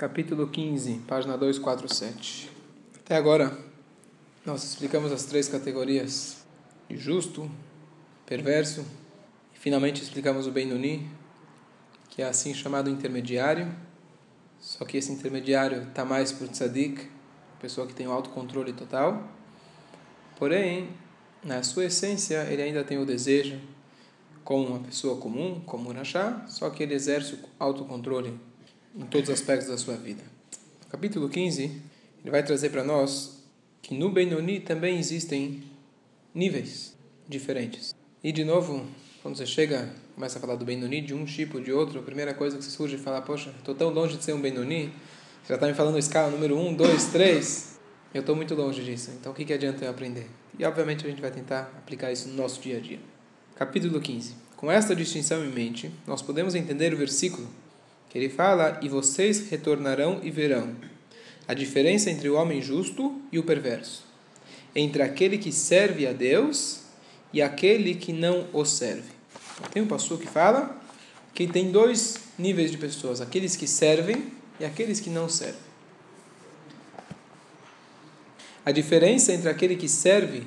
capítulo 15, página 247. Até agora, nós explicamos as três categorias de justo, perverso, e finalmente explicamos o Benuni, que é assim chamado intermediário, só que esse intermediário está mais para o tzadik, pessoa que tem o autocontrole total, porém, na sua essência, ele ainda tem o desejo como uma pessoa comum, como um rachá, só que ele exerce o autocontrole em todos os aspectos da sua vida. No capítulo 15, ele vai trazer para nós que no Benoni também existem níveis diferentes. E de novo, quando você chega, começa a falar do Benoni, de um tipo, de outro, a primeira coisa que surge é falar, poxa, estou tão longe de ser um Benoni, você já está me falando escala número 1, 2, 3, eu estou muito longe disso, então o que, que adianta eu aprender? E obviamente a gente vai tentar aplicar isso no nosso dia a dia. Capítulo 15. Com esta distinção em mente, nós podemos entender o versículo que ele fala: E vocês retornarão e verão a diferença entre o homem justo e o perverso, entre aquele que serve a Deus e aquele que não o serve. Tem um pastor que fala que tem dois níveis de pessoas: aqueles que servem e aqueles que não servem. A diferença entre aquele que serve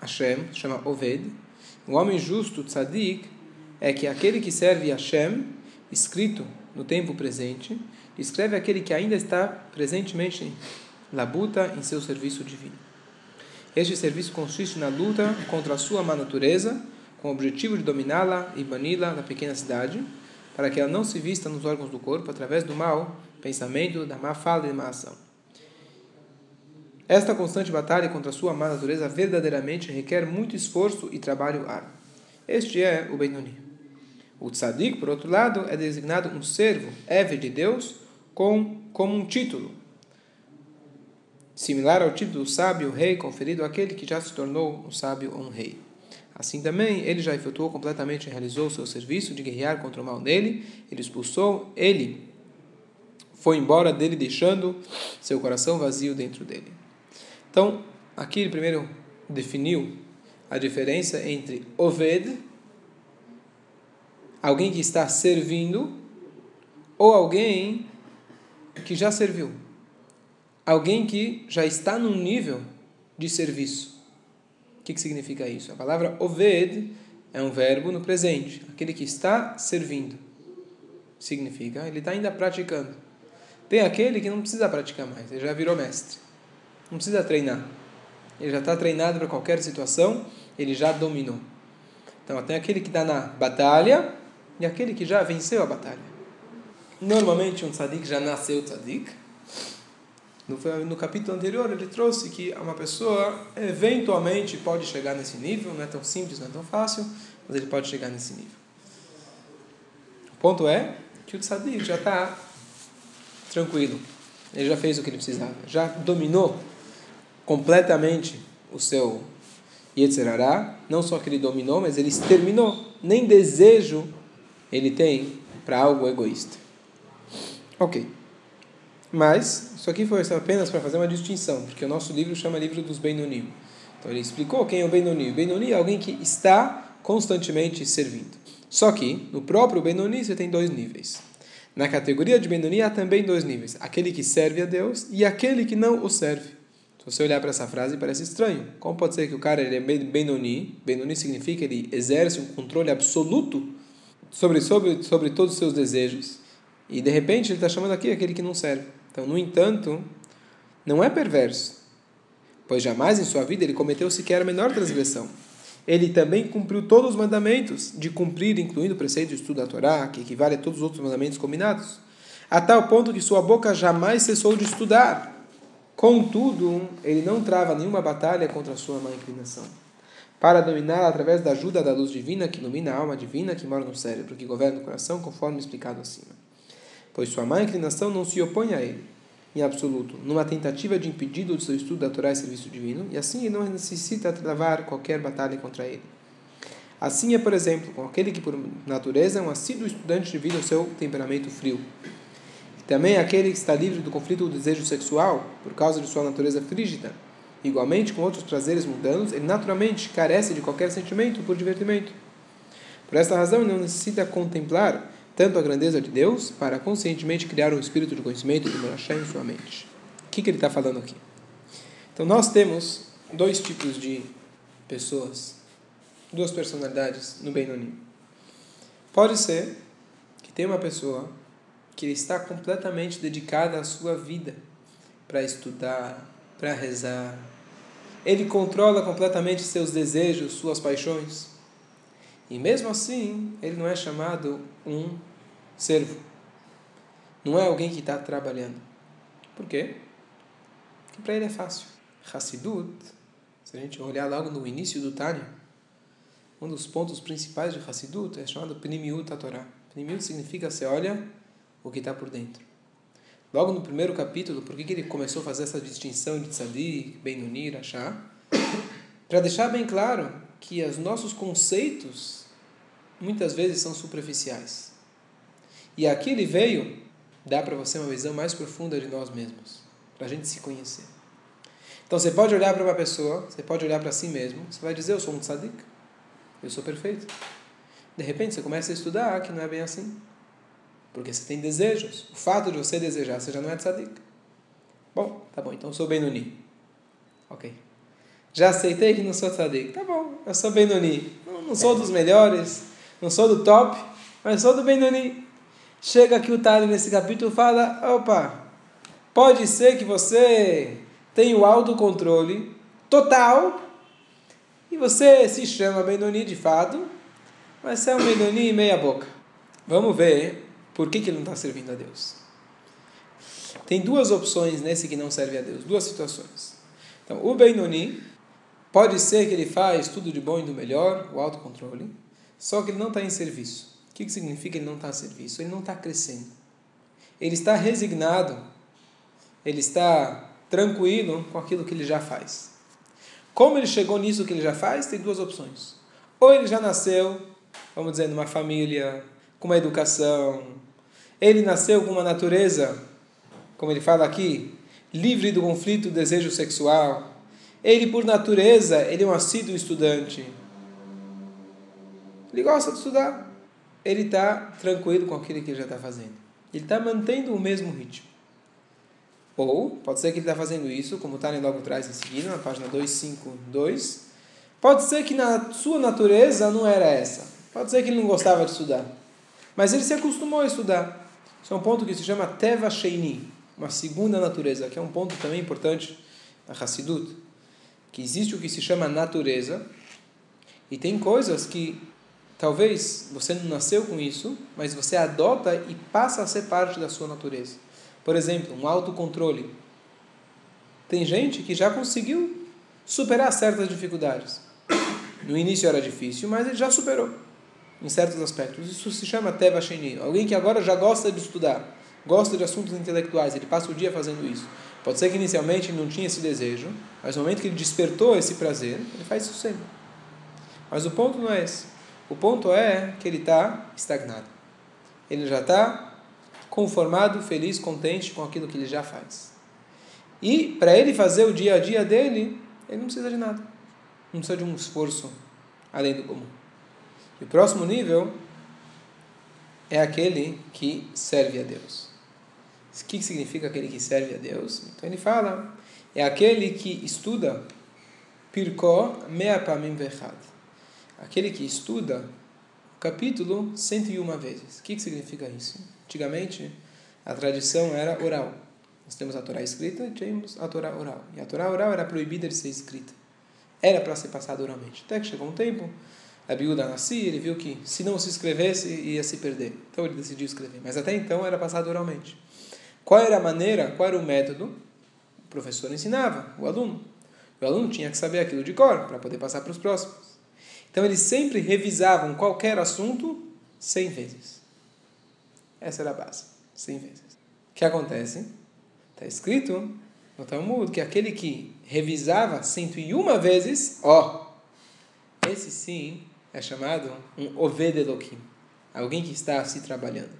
Hashem, chama Oved, o homem justo, tzadik, é que aquele que serve Hashem, escrito no tempo presente, descreve aquele que ainda está presentemente labuta em seu serviço divino. Este serviço consiste na luta contra a sua má natureza, com o objetivo de dominá-la e bani-la na pequena cidade, para que ela não se vista nos órgãos do corpo através do mau pensamento, da má fala e da má ação. Esta constante batalha contra a sua má natureza verdadeiramente requer muito esforço e trabalho árduo. Este é o Benoni. O tzadik, por outro lado, é designado um servo, eve de Deus, com, como um título, similar ao título sábio rei conferido àquele que já se tornou um sábio ou um rei. Assim também, ele já efetuou completamente e realizou o seu serviço de guerrear contra o mal nele, ele expulsou, ele foi embora dele, deixando seu coração vazio dentro dele. Então, aqui ele primeiro definiu a diferença entre Oved, alguém que está servindo, ou alguém que já serviu. Alguém que já está num nível de serviço. O que, que significa isso? A palavra Oved é um verbo no presente, aquele que está servindo. Significa, ele está ainda praticando. Tem aquele que não precisa praticar mais, ele já virou mestre. Não precisa treinar. Ele já está treinado para qualquer situação, ele já dominou. Então, tem aquele que está na batalha e aquele que já venceu a batalha. Normalmente, um tzadik já nasceu tzadik. No, no capítulo anterior, ele trouxe que uma pessoa eventualmente pode chegar nesse nível, não é tão simples, não é tão fácil, mas ele pode chegar nesse nível. O ponto é que o tzadik já está tranquilo. Ele já fez o que ele precisava, já dominou completamente o seu Yetzerará, não só que ele dominou, mas ele exterminou. Nem desejo ele tem para algo egoísta. Ok. Mas, isso aqui foi apenas para fazer uma distinção, porque o nosso livro chama livro dos Benonim. Então ele explicou quem é o Benoni. O Benoni é alguém que está constantemente servindo. Só que, no próprio Benoni, você tem dois níveis. Na categoria de Benoni há também dois níveis: aquele que serve a Deus e aquele que não o serve. Se você olhar para essa frase, parece estranho. Como pode ser que o cara ele é Benoni? Benoni significa que ele exerce um controle absoluto sobre, sobre, sobre todos os seus desejos. E de repente ele está chamando aqui aquele que não serve. Então, no entanto, não é perverso, pois jamais em sua vida ele cometeu sequer a menor transgressão. Ele também cumpriu todos os mandamentos, de cumprir, incluindo o preceito de estudo da Torá, que equivale a todos os outros mandamentos combinados, a tal ponto que sua boca jamais cessou de estudar. Contudo, ele não trava nenhuma batalha contra a sua má inclinação para dominá-la através da ajuda da luz divina que ilumina a alma divina que mora no cérebro, que governa o coração, conforme explicado acima. Pois sua má inclinação não se opõe a ele, em absoluto, numa tentativa de impedido do seu estudo da e serviço divino, e assim ele não necessita travar qualquer batalha contra ele. Assim é, por exemplo, com aquele que por natureza é um assíduo estudante devido ao seu temperamento frio. E também aquele que está livre do conflito do desejo sexual, por causa de sua natureza frígida, igualmente com outros prazeres mundanos, ele naturalmente carece de qualquer sentimento por divertimento. Por esta razão, ele não necessita contemplar tanto a grandeza de Deus, para conscientemente criar um espírito de conhecimento do Hashem em sua mente. O que, que ele está falando aqui? Então, nós temos dois tipos de pessoas, duas personalidades no Benoni. Pode ser que tem uma pessoa que está completamente dedicada à sua vida para estudar, para rezar. Ele controla completamente seus desejos, suas paixões. E mesmo assim, ele não é chamado um servo. Não é alguém que está trabalhando. Por quê? Porque para ele é fácil. Hassidut, se a gente olhar logo no início do Tânia, um dos pontos principais de Hassidut é chamado Pnimiut Torá. Pnimiut significa você olha o que está por dentro. Logo no primeiro capítulo, por que, que ele começou a fazer essa distinção de tzadik, benoni, rachá? Para deixar bem claro que os nossos conceitos muitas vezes são superficiais. E aqui ele veio dar para você uma visão mais profunda de nós mesmos, para a gente se conhecer. Então você pode olhar para uma pessoa, você pode olhar para si mesmo, você vai dizer: Eu sou um tzadik, eu sou perfeito. De repente você começa a estudar que não é bem assim. Porque você tem desejos. O fato de você desejar, você já não é tzadik. Bom, tá bom, então sou Benoni. Ok. Já aceitei que não sou tzadik. Tá bom, eu sou Benoni. Não, não sou dos melhores, não sou do top, mas sou do Benoni. Chega aqui o Tali nesse capítulo e fala: opa, pode ser que você tenha o autocontrole total e você se chama Benoni de fato, mas você é um Benoni meia boca. Vamos ver por que, que ele não está servindo a Deus? Tem duas opções nesse que não serve a Deus, duas situações. Então, o Benoni, pode ser que ele faz tudo de bom e do melhor, o autocontrole, só que ele não está em serviço. O que, que significa ele não está em serviço? Ele não está crescendo. Ele está resignado, ele está tranquilo com aquilo que ele já faz. Como ele chegou nisso que ele já faz, tem duas opções. Ou ele já nasceu, vamos dizer, numa família com uma educação, ele nasceu com uma natureza, como ele fala aqui, livre do conflito do desejo sexual. Ele, por natureza, ele é um assíduo estudante. Ele gosta de estudar. Ele está tranquilo com aquilo que ele já está fazendo. Ele está mantendo o mesmo ritmo. Ou, pode ser que ele está fazendo isso, como está logo atrás em seguida, na página 252. Pode ser que na sua natureza não era essa. Pode ser que ele não gostava de estudar. Mas ele se acostumou a estudar. Isso é um ponto que se chama Teva Sheini, uma segunda natureza, que é um ponto também importante na Hassidut, que existe o que se chama natureza, e tem coisas que talvez você não nasceu com isso, mas você adota e passa a ser parte da sua natureza. Por exemplo, um autocontrole. Tem gente que já conseguiu superar certas dificuldades. No início era difícil, mas ele já superou em certos aspectos. Isso se chama Teva Sheni. Alguém que agora já gosta de estudar, gosta de assuntos intelectuais, ele passa o dia fazendo isso. Pode ser que inicialmente ele não tinha esse desejo, mas no momento que ele despertou esse prazer, ele faz isso sempre. Mas o ponto não é esse. O ponto é que ele está estagnado. Ele já está conformado, feliz, contente com aquilo que ele já faz. E para ele fazer o dia a dia dele, ele não precisa de nada. Não precisa de um esforço além do comum. O próximo nível é aquele que serve a Deus. O que significa aquele que serve a Deus? Então ele fala, é aquele que estuda Pirkó Meapamim Vechad. Aquele que estuda o capítulo 101 vezes. O que significa isso? Antigamente, a tradição era oral. Nós temos a Torá escrita e temos a Torá oral. E a Torá oral era proibida de ser escrita. Era para ser passada oralmente. Até que chegou um tempo a Biúda nascia, ele viu que se não se escrevesse ia se perder. Então ele decidiu escrever. Mas até então era passado oralmente. Qual era a maneira, qual era o método? O professor ensinava, o aluno. O aluno tinha que saber aquilo de cor para poder passar para os próximos. Então eles sempre revisavam qualquer assunto cem vezes. Essa era a base, cem vezes. O que acontece? Está escrito no Talmud que aquele que revisava 101 vezes, ó, esse sim é chamado um Oved Elohim, alguém que está se trabalhando.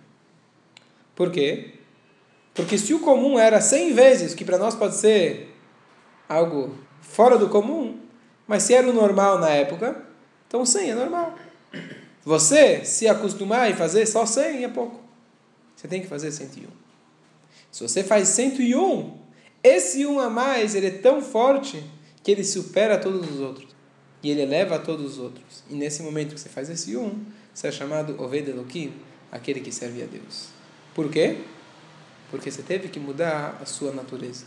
Por quê? Porque se o comum era 100 vezes, que para nós pode ser algo fora do comum, mas se era o normal na época, então 100 é normal. Você se acostumar e fazer só 100 é pouco. Você tem que fazer 101. Se você faz 101, esse um a mais ele é tão forte que ele supera todos os outros. E ele eleva a todos os outros. E nesse momento que você faz esse um, você é chamado Oved Elohim, aquele que serve a Deus. Por quê? Porque você teve que mudar a sua natureza.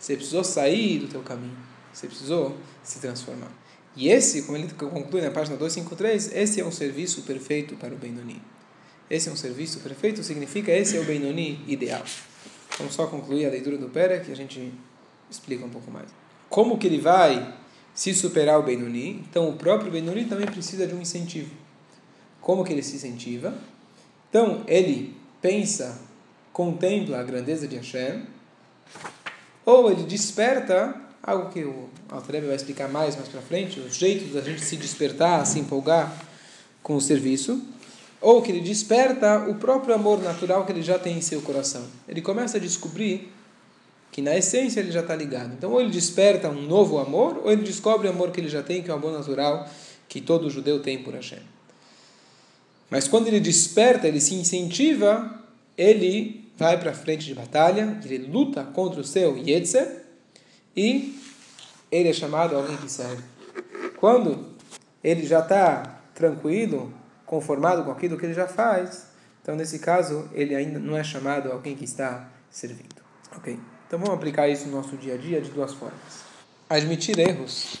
Você precisou sair do teu caminho. Você precisou se transformar. E esse, como ele conclui na página 253, esse é um serviço perfeito para o Benoni. Esse é um serviço perfeito, significa esse é o Benoni ideal. Vamos só concluir a leitura do Pera, que a gente explica um pouco mais. Como que ele vai se superar o Benoni? Então, o próprio Benoni também precisa de um incentivo. Como que ele se incentiva? Então, ele pensa, contempla a grandeza de Hashem, ou ele desperta algo que o Altrebe vai explicar mais mais para frente, o jeito da gente se despertar, se empolgar com o serviço, ou que ele desperta o próprio amor natural que ele já tem em seu coração. Ele começa a descobrir que na essência ele já está ligado. Então, ou ele desperta um novo amor, ou ele descobre o amor que ele já tem, que é o amor natural que todo judeu tem por Hashem. Mas quando ele desperta, ele se incentiva, ele vai para a frente de batalha, ele luta contra o seu Yetzer, e ele é chamado alguém que serve. Quando ele já está tranquilo, conformado com aquilo que ele já faz, então nesse caso ele ainda não é chamado alguém que está servindo. Ok? Então vamos aplicar isso no nosso dia a dia de duas formas. Admitir erros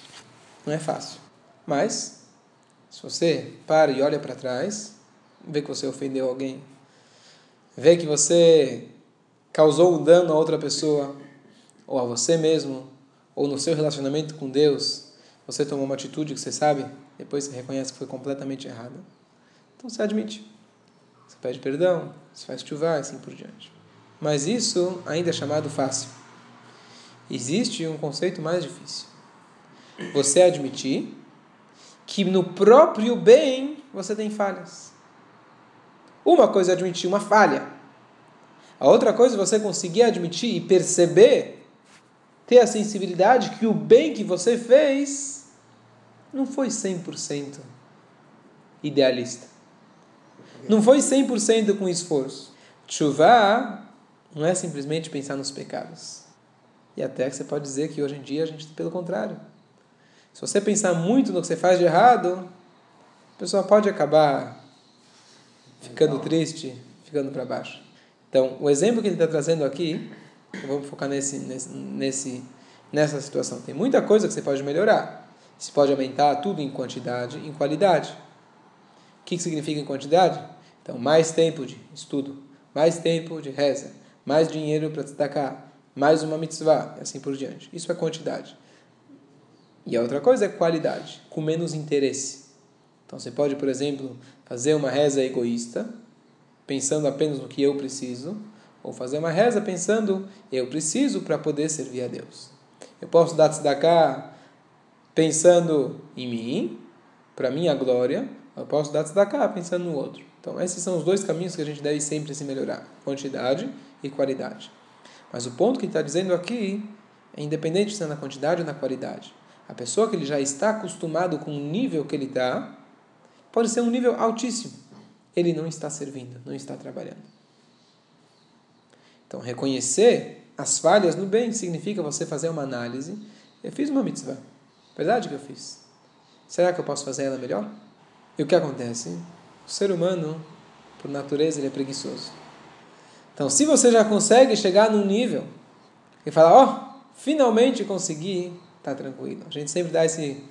não é fácil, mas se você para e olha para trás, vê que você ofendeu alguém, vê que você causou um dano a outra pessoa, ou a você mesmo, ou no seu relacionamento com Deus, você tomou uma atitude que você sabe, depois você reconhece que foi completamente errada. Então você admite. Você pede perdão, você faz chuva e assim por diante. Mas isso ainda é chamado fácil. Existe um conceito mais difícil. Você admitir que no próprio bem você tem falhas. Uma coisa é admitir uma falha. A outra coisa é você conseguir admitir e perceber, ter a sensibilidade que o bem que você fez não foi 100% idealista. Não foi 100% com esforço. Chuvá não é simplesmente pensar nos pecados. E até que você pode dizer que hoje em dia a gente, pelo contrário. Se você pensar muito no que você faz de errado, a pessoa pode acabar ficando triste, ficando para baixo. Então, o exemplo que ele está trazendo aqui, vamos focar nesse, nesse, nesse, nessa situação. Tem muita coisa que você pode melhorar. Você pode aumentar tudo em quantidade, em qualidade. O que, que significa em quantidade? Então, mais tempo de estudo, mais tempo de reza, mais dinheiro para destacar, mais uma mitzvah, e assim por diante. Isso é quantidade. E a outra coisa é qualidade, com menos interesse. Então, você pode, por exemplo, fazer uma reza egoísta, pensando apenas no que eu preciso, ou fazer uma reza pensando eu preciso para poder servir a Deus. Eu posso dar tzedakah pensando em mim, para minha glória, eu posso dar tzedakah pensando no outro. Então, esses são os dois caminhos que a gente deve sempre se melhorar: quantidade e qualidade. Mas o ponto que está dizendo aqui é independente se é na quantidade ou na qualidade. A pessoa que ele já está acostumado com o nível que ele está, pode ser um nível altíssimo. Ele não está servindo, não está trabalhando. Então, reconhecer as falhas no bem significa você fazer uma análise. Eu fiz uma mitzvah. Verdade que eu fiz. Será que eu posso fazer ela melhor? E o que acontece? O ser humano, por natureza, ele é preguiçoso. Então, se você já consegue chegar num nível e falar, ó, oh, finalmente consegui, tá tranquilo. A gente sempre dá esse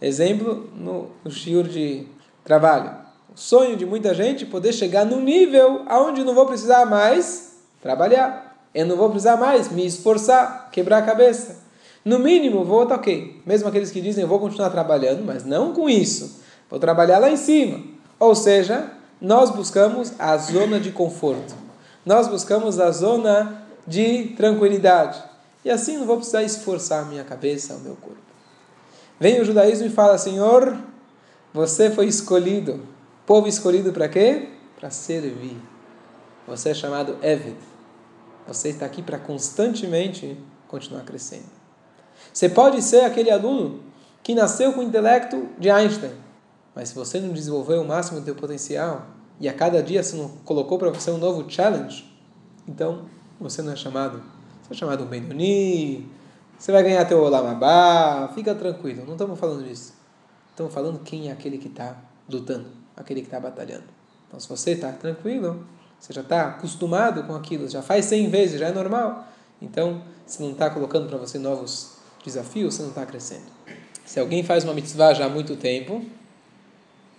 exemplo no, no shiur de trabalho. O sonho de muita gente é poder chegar num nível aonde não vou precisar mais trabalhar. Eu não vou precisar mais me esforçar, quebrar a cabeça. No mínimo, vou estar tá ok. Mesmo aqueles que dizem eu vou continuar trabalhando, mas não com isso. Vou trabalhar lá em cima. Ou seja, nós buscamos a zona de conforto. Nós buscamos a zona de tranquilidade. E assim não vou precisar esforçar minha cabeça, o meu corpo. Vem o judaísmo e fala: Senhor, você foi escolhido. Povo escolhido para quê? Para servir. Você é chamado Eved. Você está aqui para constantemente continuar crescendo. Você pode ser aquele aluno que nasceu com o intelecto de Einstein, Mas se você não desenvolveu o máximo do teu potencial e a cada dia você não colocou para você um novo challenge, então você não é chamado. Você é chamado um Benoni, você vai ganhar teu Olamabá, fica tranquilo, não estamos falando disso. Estamos falando quem é aquele que está lutando, aquele que está batalhando. Então, se você está tranquilo, você já está acostumado com aquilo, já faz 100 vezes, já é normal. Então, se não está colocando para você novos desafios, você não está crescendo. Se alguém faz uma mitzvah já há muito tempo,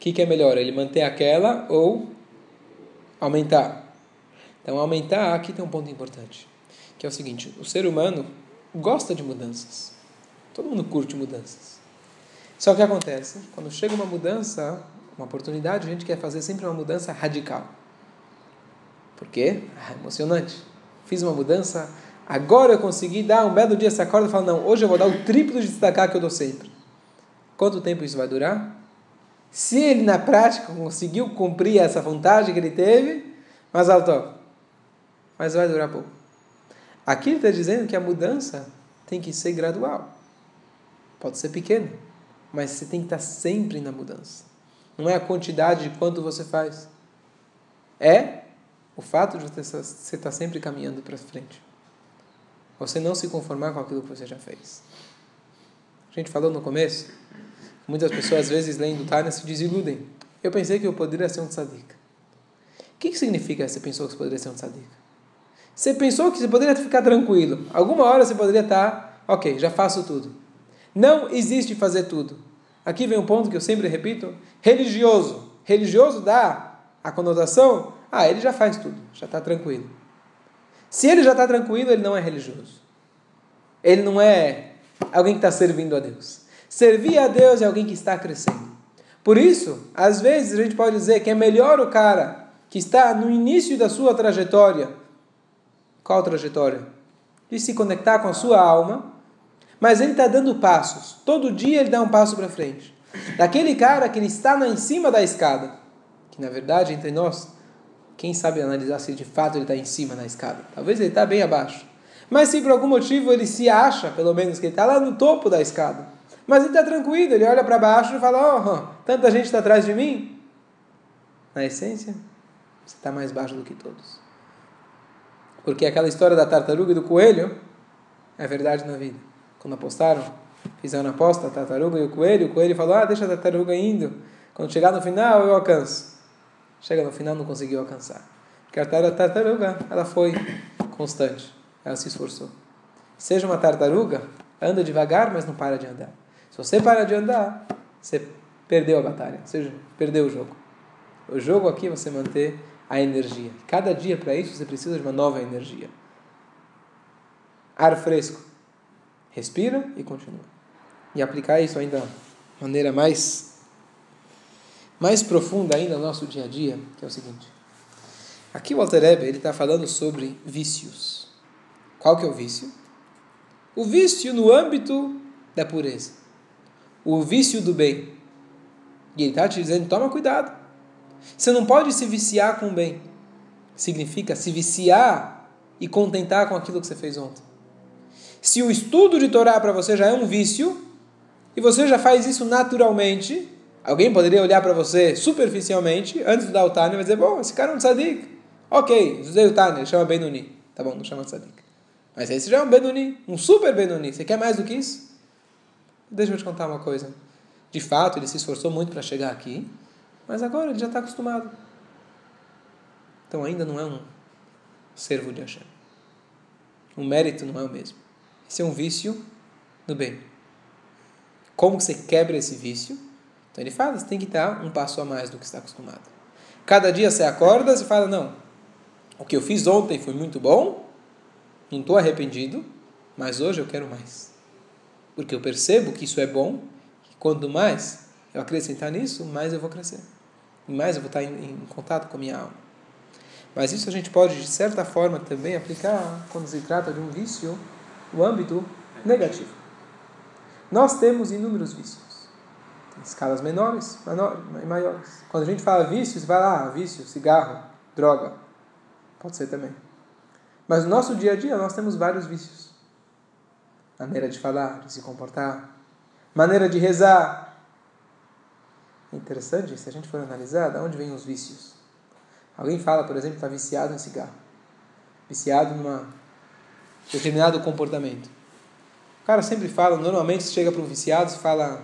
que, que é melhor? Ele manter aquela ou aumentar? Então, aumentar, aqui tem um ponto importante, que é o seguinte: o ser humano gosta de mudanças. Todo mundo curte mudanças. Só que acontece? Quando chega uma mudança, uma oportunidade, a gente quer fazer sempre uma mudança radical. Por quê? Ah, emocionante. Fiz uma mudança, agora eu consegui dar um belo dia essa corda e falar, não, hoje eu vou dar o triplo de destacar que eu dou sempre. Quanto tempo isso vai durar? Se ele na prática conseguiu cumprir essa vontade que ele teve, mas alto, mas vai durar pouco. Aqui ele está dizendo que a mudança tem que ser gradual. Pode ser pequena, mas você tem que estar sempre na mudança. Não é a quantidade de quanto você faz. É o fato de você estar sempre caminhando para frente. Você não se conformar com aquilo que você já fez. A gente falou no começo, muitas pessoas às vezes lendo Tânia se desiludem. Eu pensei que eu poderia ser um tzadik. O que, que significa você pensou que você poderia ser um tzadik? Você pensou que você poderia ficar tranquilo. Alguma hora você poderia estar, ok, já faço tudo. Não existe fazer tudo. Aqui vem um ponto que eu sempre repito: religioso. Religioso dá a conotação, ah, ele já faz tudo, já está tranquilo. Se ele já está tranquilo, ele não é religioso. Ele não é alguém que está servindo a Deus. Servir a Deus é alguém que está crescendo. Por isso, às vezes a gente pode dizer que é melhor o cara que está no início da sua trajetória qual trajetória? De se conectar com a sua alma, mas ele está dando passos. Todo dia ele dá um passo para frente. Daquele cara que ele está em cima da escada, que na verdade entre nós, quem sabe analisar se de fato ele está em cima da escada? Talvez ele está bem abaixo. Mas se por algum motivo ele se acha, pelo menos, que ele está lá no topo da escada, mas ele está tranquilo, ele olha para baixo e fala: Oh, tanta gente está atrás de mim. Na essência, você está mais baixo do que todos. Porque aquela história da tartaruga e do coelho é verdade na vida. Quando apostaram, fizeram a aposta, a tartaruga e o coelho, o coelho falou: Ah, deixa a tartaruga indo. Quando chegar no final, eu alcanço. Chega no final, não conseguiu alcançar. Porque a tartaruga, ela foi constante. Ela se esforçou. Seja uma tartaruga, anda devagar, mas não para de andar. Se você para de andar, você perdeu a batalha, seja, perdeu o jogo. O jogo aqui é você manter a energia. Cada dia para isso você precisa de uma nova energia. Ar fresco. Respira e continua. E aplicar isso ainda de maneira mais mais profunda ainda no nosso dia a dia, que é o seguinte. Aqui o Alter ele está falando sobre vícios. Qual que é o vício? O vício no âmbito da pureza. O vício do bem. E ele está te dizendo, toma cuidado. Você não pode se viciar com o bem. Significa se viciar e contentar com aquilo que você fez ontem. Se o estudo de Torá para você já é um vício, e você já faz isso naturalmente, alguém poderia olhar para você superficialmente, antes de dar o Tânia, e dizer, bom, esse cara é um tzadik. Ok, usei o Tânia, chama Benuni. Tá bom, não chama tzadik. Mas esse já é um Benuni, um super Benuni. Você quer mais do que isso? Deixa eu te contar uma coisa. De fato, ele se esforçou muito para chegar aqui, mas agora ele já está acostumado. Então ainda não é um servo de Hashem. O mérito não é o mesmo. Esse é um vício do bem. Como você quebra esse vício? Então ele fala, você tem que dar um passo a mais do que está acostumado. Cada dia você acorda e fala, não, o que eu fiz ontem foi muito bom, não estou arrependido, mas hoje eu quero mais. Porque eu percebo que isso é bom, que quanto mais eu acrescentar nisso, mais eu vou crescer. E mais eu vou estar em, em contato com a minha alma. Mas isso a gente pode, de certa forma, também aplicar quando se trata de um vício no âmbito negativo. Nós temos inúmeros vícios. Tem escalas menores e maiores. Quando a gente fala vício, você vai lá, vício, cigarro, droga. Pode ser também. Mas no nosso dia a dia nós temos vários vícios. Maneira de falar, de se comportar, maneira de rezar, interessante, se a gente for analisar, de onde vêm os vícios. Alguém fala, por exemplo, está viciado em cigarro, viciado num determinado comportamento. O cara sempre fala, normalmente chega para um viciado, se fala,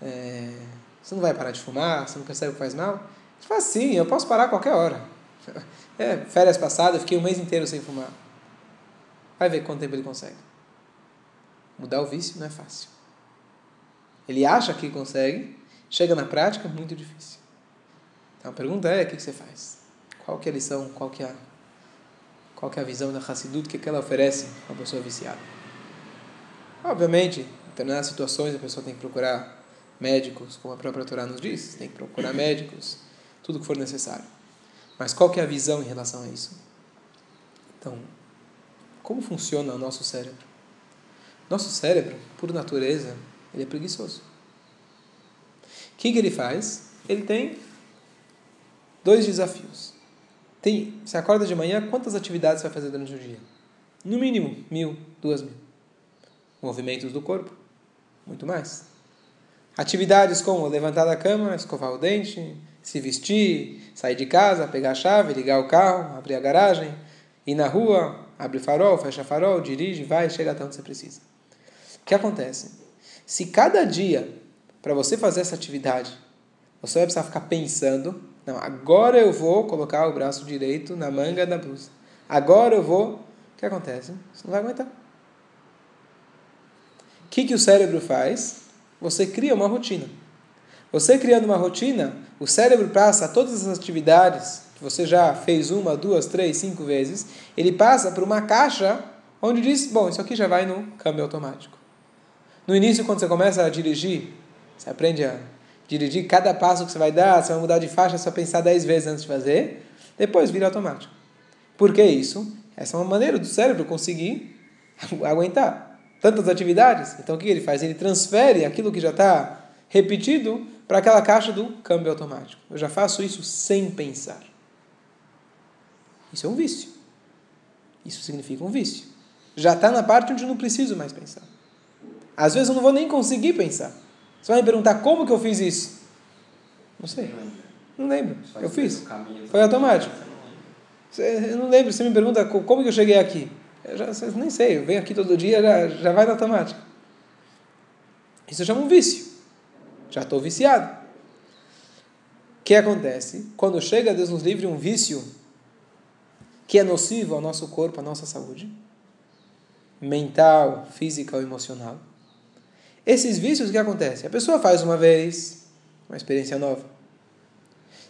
é, você não vai parar de fumar, você não percebe que faz mal? Ele fala, sim, eu posso parar a qualquer hora. É, férias passadas, eu fiquei um mês inteiro sem fumar. Vai ver quanto tempo ele consegue. Mudar o vício não é fácil. Ele acha que consegue, chega na prática, muito difícil. Então a pergunta é, o que você faz? Qual que é a lição, qual que é a, qual que é a visão da Hassidut que ela oferece a pessoa viciada? Obviamente, em determinadas situações a pessoa tem que procurar médicos, como a própria Torá nos diz, tem que procurar médicos, tudo que for necessário. Mas qual que é a visão em relação a isso? Então, como funciona o nosso cérebro? Nosso cérebro, por natureza, ele é preguiçoso. O que, que ele faz? Ele tem dois desafios. Tem, você acorda de manhã, quantas atividades você vai fazer durante o dia? No mínimo, mil, duas mil. Movimentos do corpo, muito mais. Atividades como levantar da cama, escovar o dente, se vestir, sair de casa, pegar a chave, ligar o carro, abrir a garagem, ir na rua, abre farol, fecha farol, dirige, vai, chega até onde você precisa. O que acontece? Se cada dia, para você fazer essa atividade, você vai precisar ficar pensando, não, agora eu vou colocar o braço direito na manga da blusa. Agora eu vou. O que acontece? Você não vai aguentar. O que, que o cérebro faz? Você cria uma rotina. Você criando uma rotina, o cérebro passa todas as atividades que você já fez uma, duas, três, cinco vezes, ele passa por uma caixa onde diz: bom, isso aqui já vai no câmbio automático. No início, quando você começa a dirigir, você aprende a dirigir, cada passo que você vai dar, você vai mudar de faixa, vai pensar dez vezes antes de fazer, depois vira automático. Por que isso? Essa é uma maneira do cérebro conseguir aguentar tantas atividades. Então o que ele faz? Ele transfere aquilo que já está repetido para aquela caixa do câmbio automático. Eu já faço isso sem pensar. Isso é um vício. Isso significa um vício. Já está na parte onde eu não preciso mais pensar. Às vezes eu não vou nem conseguir pensar. Você vai me perguntar como que eu fiz isso? Não sei. Não lembro. Eu fiz. Foi automático. Eu não lembro. Você me pergunta como que eu cheguei aqui. Eu já, nem sei. Eu venho aqui todo dia, já, já vai na automática. Isso chama um vício. Já estou viciado. O que acontece? Quando chega, Deus nos livre, um vício que é nocivo ao nosso corpo, à nossa saúde, mental, física ou emocional esses vícios, o que acontece? A pessoa faz uma vez, uma experiência nova.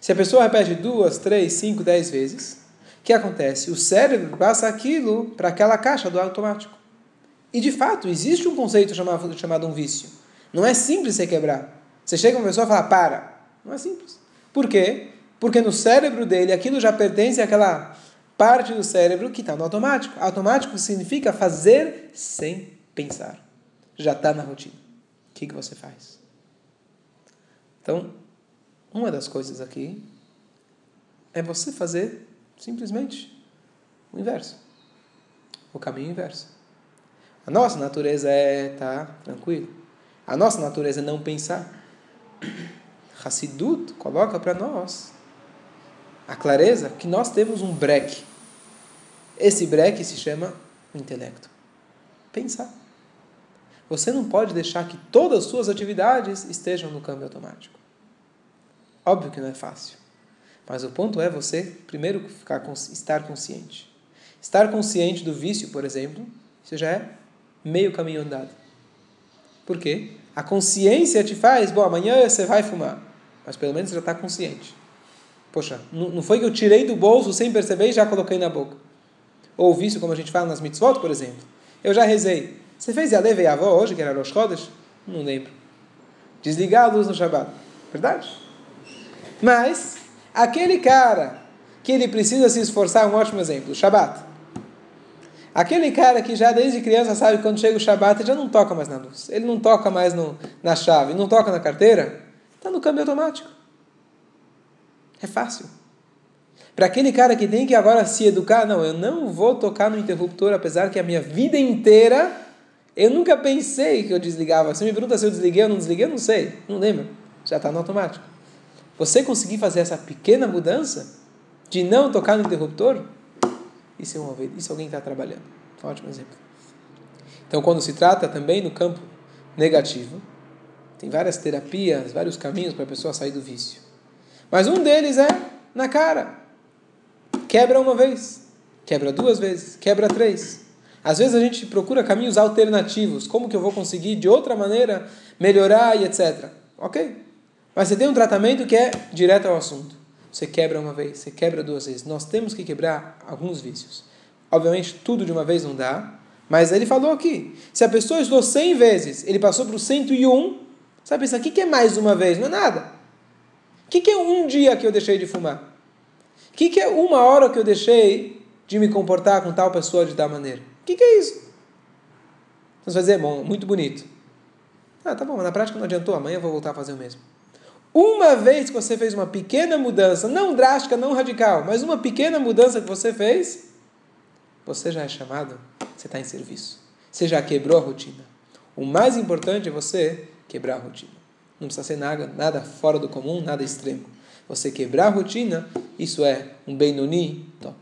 Se a pessoa repete duas, três, cinco, dez vezes, o que acontece? O cérebro passa aquilo para aquela caixa do automático. E de fato, existe um conceito chamado, chamado um vício. Não é simples você quebrar. Você chega uma pessoa e fala, para. Não é simples. Por quê? Porque no cérebro dele aquilo já pertence àquela parte do cérebro que está no automático. Automático significa fazer sem pensar. Já está na rotina que, que você faz? Então, uma das coisas aqui é você fazer simplesmente o inverso. O caminho inverso. A nossa natureza é estar tá, tranquilo. A nossa natureza é não pensar. Hassidut coloca para nós a clareza que nós temos um breque. Esse breque se chama o intelecto. Pensar. Você não pode deixar que todas as suas atividades estejam no câmbio automático. Óbvio que não é fácil. Mas o ponto é você, primeiro, ficar, estar consciente. Estar consciente do vício, por exemplo, isso já é meio caminho andado. Por quê? A consciência te faz, bom, amanhã você vai fumar. Mas pelo menos você já está consciente. Poxa, não foi que eu tirei do bolso sem perceber e já coloquei na boca. Ou o vício, como a gente fala nas mitzvot, por exemplo. Eu já rezei. Você fez Yalev e Avó hoje, que era Rosh Chodesh? Não lembro. Desligar a luz no Shabbat. Verdade? Mas, aquele cara que ele precisa se esforçar, um ótimo exemplo, Shabbat. Aquele cara que já desde criança sabe que quando chega o Shabbat ele já não toca mais na luz. Ele não toca mais no, na chave, não toca na carteira. Está no câmbio automático. É fácil. Para aquele cara que tem que agora se educar, não, eu não vou tocar no interruptor, apesar que a minha vida inteira eu nunca pensei que eu desligava. Você me pergunta se eu desliguei ou não desliguei, eu não sei, não lembro. Já está no automático. Você conseguir fazer essa pequena mudança de não tocar no interruptor, isso é, uma, isso é alguém que está trabalhando. Um ótimo exemplo. Então, quando se trata também no campo negativo, tem várias terapias, vários caminhos para a pessoa sair do vício. Mas um deles é na cara. Quebra uma vez, quebra duas vezes, quebra três. Às vezes a gente procura caminhos alternativos. Como que eu vou conseguir de outra maneira melhorar e etc. Ok. Mas você tem um tratamento que é direto ao assunto. Você quebra uma vez, você quebra duas vezes. Nós temos que quebrar alguns vícios. Obviamente, tudo de uma vez não dá. Mas ele falou aqui: se a pessoa estudou 100 vezes, ele passou para o 101, sabe pensar, o que é mais uma vez? Não é nada. O que é um dia que eu deixei de fumar? O que é uma hora que eu deixei de me comportar com tal pessoa de tal maneira? O que é isso? Você vai dizer, bom, muito bonito. Ah, tá bom, mas na prática não adiantou, amanhã eu vou voltar a fazer o mesmo. Uma vez que você fez uma pequena mudança, não drástica, não radical, mas uma pequena mudança que você fez, você já é chamado, você está em serviço. Você já quebrou a rotina. O mais importante é você quebrar a rotina. Não precisa ser nada, nada fora do comum, nada extremo. Você quebrar a rotina, isso é um Benoni top.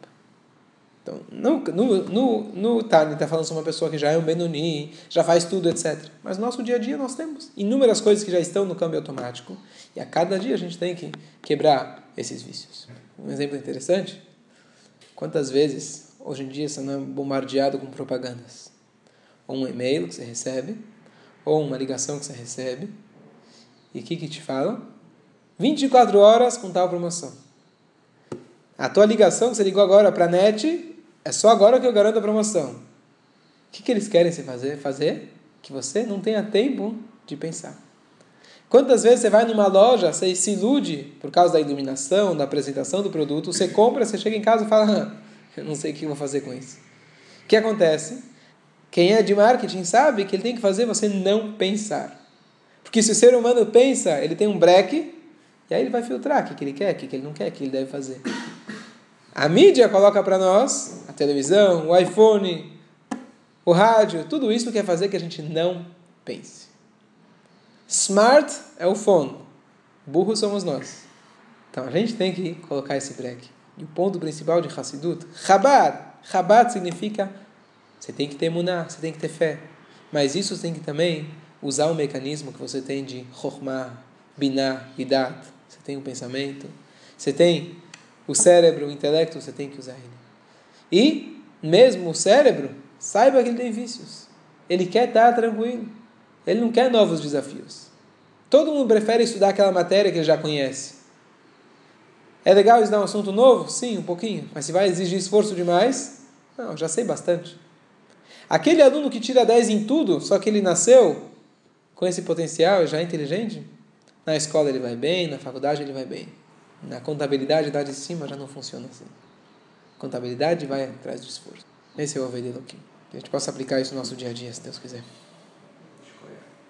Então, no, no, no, no Tani está falando sobre uma pessoa que já é um Benoni, já faz tudo, etc. Mas no nosso dia a dia nós temos inúmeras coisas que já estão no câmbio automático. E a cada dia a gente tem que quebrar esses vícios. Um exemplo interessante. Quantas vezes Hoje em dia você não é bombardeado com propagandas. Ou um e-mail que você recebe, ou uma ligação que você recebe. E o que, que te falam? 24 horas com tal promoção. A tua ligação que você ligou agora para a net, é só agora que eu garanto a promoção. O que, que eles querem se fazer? Fazer que você não tenha tempo de pensar. Quantas vezes você vai numa loja, você se ilude por causa da iluminação, da apresentação do produto, você compra, você chega em casa e fala, eu não sei o que vou fazer com isso. O que acontece? Quem é de marketing sabe que ele tem que fazer você não pensar. Porque se o ser humano pensa, ele tem um break, e aí ele vai filtrar o que, que ele quer, o que, que ele não quer, o que ele deve fazer. A mídia coloca para nós, televisão, o iPhone, o rádio, tudo isso quer fazer que a gente não pense. Smart é o phone, burro somos nós. Então a gente tem que colocar esse break. E o ponto principal de Hassidut, Chabad. Chabad significa você tem que ter muná, você tem que ter fé. Mas isso tem que também usar o mecanismo que você tem de Chokhmah, Binah, Hidat. Você tem o pensamento, você tem o cérebro, o intelecto, você tem que usar ele. E mesmo o cérebro, saiba que ele tem vícios. Ele quer estar tranquilo. Ele não quer novos desafios. Todo mundo prefere estudar aquela matéria que ele já conhece. É legal estudar um assunto novo? Sim, um pouquinho. Mas se vai exigir esforço demais? Não, já sei bastante. Aquele aluno que tira 10 em tudo, só que ele nasceu com esse potencial, já é inteligente, na escola ele vai bem, na faculdade ele vai bem. Na contabilidade, lá de cima, já não funciona assim. Contabilidade vai atrás do esforço. Esse é o Oved Que a gente possa aplicar isso no nosso dia a dia, se Deus quiser.